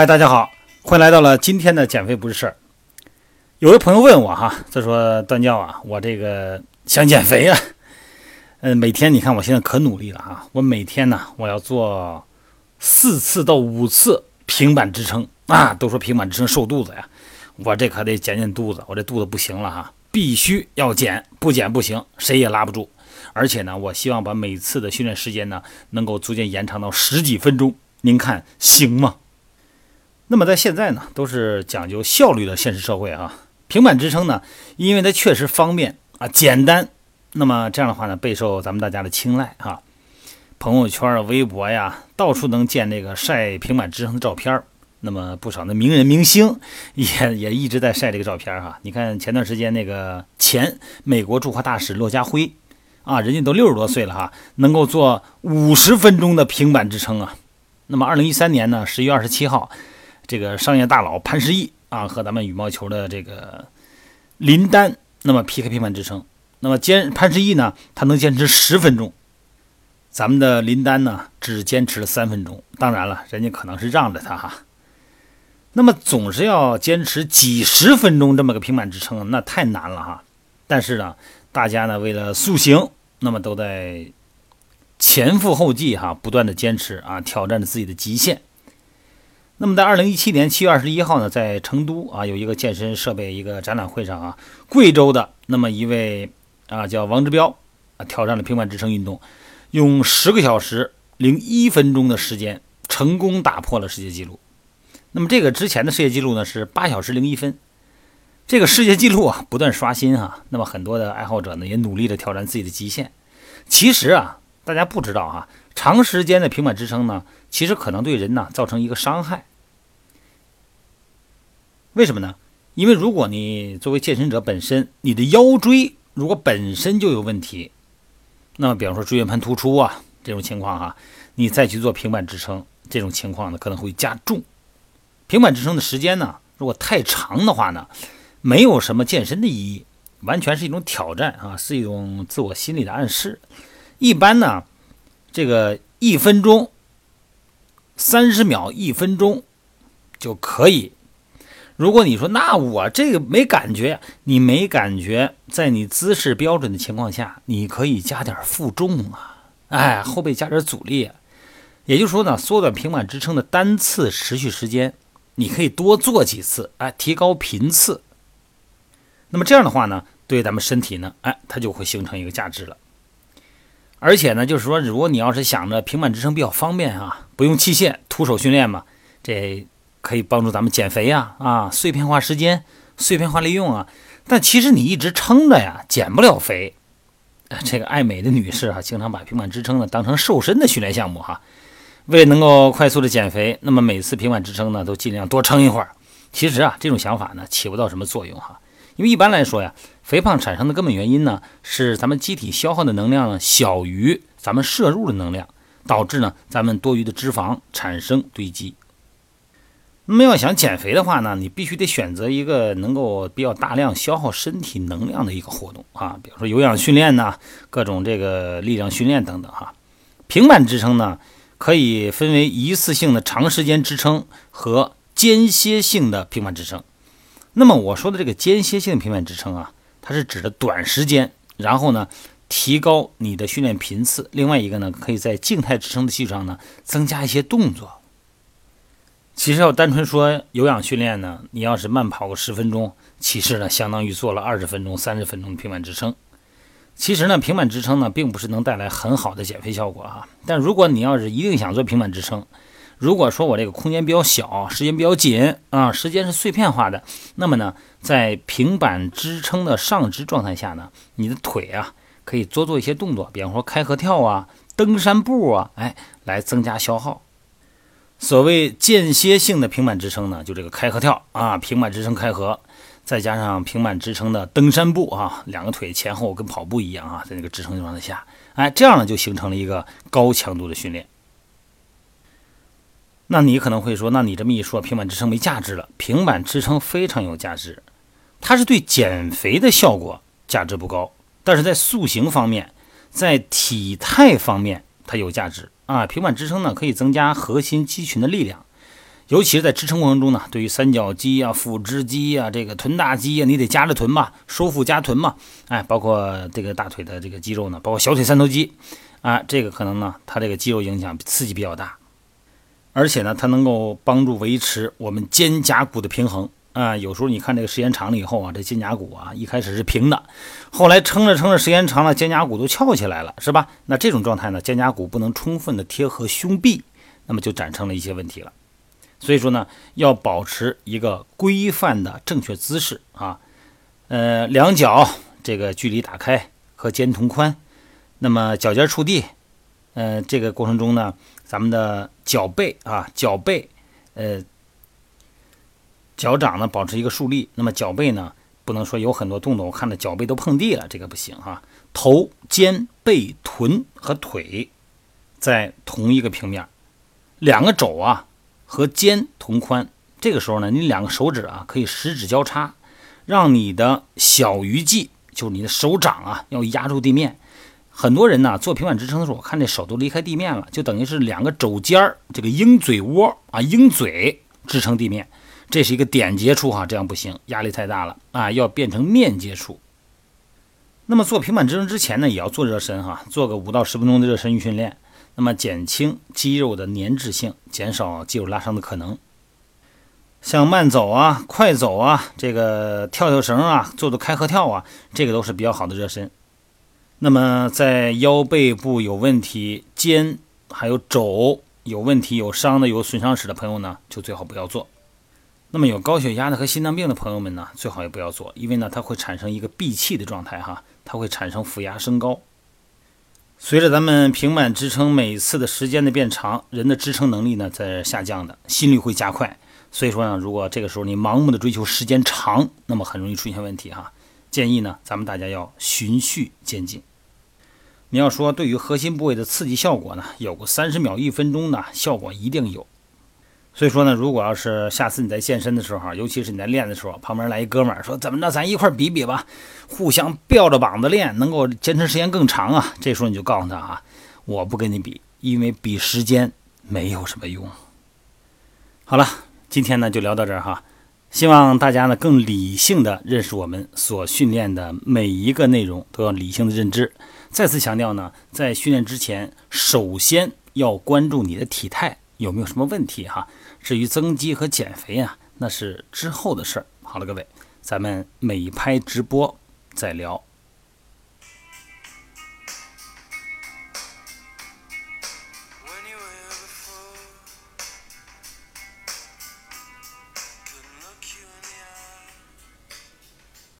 嗨，大家好，欢迎来到了今天的减肥不是事儿。有位朋友问我哈，他说段教啊，我这个想减肥啊，嗯，每天你看我现在可努力了哈，我每天呢我要做四次到五次平板支撑啊，都说平板支撑瘦肚子呀，我这可得减减肚子，我这肚子不行了哈，必须要减，不减不行，谁也拉不住。而且呢，我希望把每次的训练时间呢，能够逐渐延长到十几分钟。您看行吗？那么在现在呢，都是讲究效率的现实社会啊。平板支撑呢，因为它确实方便啊，简单。那么这样的话呢，备受咱们大家的青睐哈。朋友圈啊、微博呀，到处能见那个晒平板支撑的照片那么不少的名人明星也也一直在晒这个照片哈。你看前段时间那个前美国驻华大使骆家辉。啊，人家都六十多岁了哈，能够做五十分钟的平板支撑啊。那么，二零一三年呢，十月二十七号，这个商业大佬潘石屹啊和咱们羽毛球的这个林丹，那么 PK 平板支撑。那么坚潘石屹呢，他能坚持十分钟，咱们的林丹呢只坚持了三分钟。当然了，人家可能是让着他哈。那么总是要坚持几十分钟这么个平板支撑，那太难了哈。但是呢。大家呢，为了塑形，那么都在前赴后继哈，不断的坚持啊，挑战着自己的极限。那么在二零一七年七月二十一号呢，在成都啊，有一个健身设备一个展览会上啊，贵州的那么一位啊叫王志彪啊，挑战了平板支撑运动，用十个小时零一分钟的时间，成功打破了世界纪录。那么这个之前的世界纪录呢是八小时零一分。这个世界纪录啊，不断刷新哈，那么很多的爱好者呢，也努力的挑战自己的极限。其实啊，大家不知道哈，长时间的平板支撑呢，其实可能对人呢造成一个伤害。为什么呢？因为如果你作为健身者本身，你的腰椎如果本身就有问题，那么比方说椎间盘突出啊这种情况哈，你再去做平板支撑，这种情况呢可能会加重。平板支撑的时间呢，如果太长的话呢？没有什么健身的意义，完全是一种挑战啊，是一种自我心理的暗示。一般呢，这个一分钟、三十秒、一分钟就可以。如果你说那我这个没感觉，你没感觉，在你姿势标准的情况下，你可以加点负重啊，哎，后背加点阻力。也就是说呢，缩短平板支撑的单次持续时间，你可以多做几次，哎，提高频次。那么这样的话呢，对咱们身体呢，哎，它就会形成一个价值了。而且呢，就是说，如果你要是想着平板支撑比较方便啊，不用器械，徒手训练嘛，这可以帮助咱们减肥呀，啊，碎片化时间，碎片化利用啊。但其实你一直撑着呀，减不了肥。这个爱美的女士啊，经常把平板支撑呢当成瘦身的训练项目哈。为了能够快速的减肥，那么每次平板支撑呢，都尽量多撑一会儿。其实啊，这种想法呢，起不到什么作用哈。因为一般来说呀，肥胖产生的根本原因呢，是咱们机体消耗的能量呢小于咱们摄入的能量，导致呢咱们多余的脂肪产生堆积。那么要想减肥的话呢，你必须得选择一个能够比较大量消耗身体能量的一个活动啊，比如说有氧训练呐，各种这个力量训练等等哈。平板支撑呢，可以分为一次性的长时间支撑和间歇性的平板支撑。那么我说的这个间歇性平板支撑啊，它是指的短时间，然后呢提高你的训练频次。另外一个呢，可以在静态支撑的基础上呢增加一些动作。其实要单纯说有氧训练呢，你要是慢跑个十分钟，其实呢相当于做了二十分钟、三十分钟的平板支撑。其实呢，平板支撑呢并不是能带来很好的减肥效果啊。但如果你要是一定想做平板支撑，如果说我这个空间比较小，时间比较紧啊，时间是碎片化的，那么呢，在平板支撑的上肢状态下呢，你的腿啊可以多做一些动作，比方说开合跳啊、登山步啊，哎，来增加消耗。所谓间歇性的平板支撑呢，就这个开合跳啊，平板支撑开合，再加上平板支撑的登山步啊，两个腿前后跟跑步一样啊，在那个支撑状态下，哎，这样呢就形成了一个高强度的训练。那你可能会说，那你这么一说，平板支撑没价值了。平板支撑非常有价值，它是对减肥的效果价值不高，但是在塑形方面，在体态方面它有价值。啊。平板支撑呢，可以增加核心肌群的力量，尤其是在支撑过程中呢，对于三角肌啊、腹直肌啊、这个臀大肌啊，你得夹着臀嘛，收腹夹臀嘛，哎，包括这个大腿的这个肌肉呢，包括小腿三头肌。啊，这个可能呢，它这个肌肉影响刺激比较大，而且呢，它能够帮助维持我们肩胛骨的平衡啊。有时候你看这个时间长了以后啊，这肩胛骨啊一开始是平的，后来撑着撑着时间长了，肩胛骨都翘起来了，是吧？那这种状态呢，肩胛骨不能充分的贴合胸壁，那么就产生了一些问题了。所以说呢，要保持一个规范的正确姿势啊，呃，两脚这个距离打开和肩同宽，那么脚尖触地，呃，这个过程中呢，咱们的脚背啊，脚背，呃，脚掌呢保持一个竖立，那么脚背呢不能说有很多动作，我看到脚背都碰地了，这个不行哈。头、肩、背、臀和腿在同一个平面，两个肘啊。和肩同宽，这个时候呢，你两个手指啊可以十指交叉，让你的小鱼际，就是你的手掌啊，要压住地面。很多人呢做平板支撑的时候，我看这手都离开地面了，就等于是两个肘尖儿，这个鹰嘴窝啊，鹰嘴支撑地面，这是一个点接触哈，这样不行，压力太大了啊，要变成面接触。那么做平板支撑之前呢，也要做热身哈，做个五到十分钟的热身训练。那么减轻肌肉的粘滞性，减少肌肉拉伤的可能。像慢走啊、快走啊、这个跳跳绳啊、做做开合跳啊，这个都是比较好的热身。那么在腰背部有问题、肩还有肘有问题、有伤的、有损伤史的朋友呢，就最好不要做。那么有高血压的和心脏病的朋友们呢，最好也不要做，因为呢，它会产生一个闭气的状态哈，它会产生腹压升高。随着咱们平板支撑每次的时间的变长，人的支撑能力呢在下降的，心率会加快。所以说呢，如果这个时候你盲目的追求时间长，那么很容易出现问题哈。建议呢，咱们大家要循序渐进。你要说对于核心部位的刺激效果呢，有个三十秒、一分钟呢，效果一定有。所以说呢，如果要是下次你在健身的时候，尤其是你在练的时候，旁边来一哥们儿说怎么着，咱一块儿比比吧，互相吊着膀子练，能够坚持时间更长啊。这时候你就告诉他啊，我不跟你比，因为比时间没有什么用。好了，今天呢就聊到这儿哈，希望大家呢更理性的认识我们所训练的每一个内容，都要理性的认知。再次强调呢，在训练之前，首先要关注你的体态。有没有什么问题哈？至于增肌和减肥啊，那是之后的事儿。好了，各位，咱们美拍直播再聊。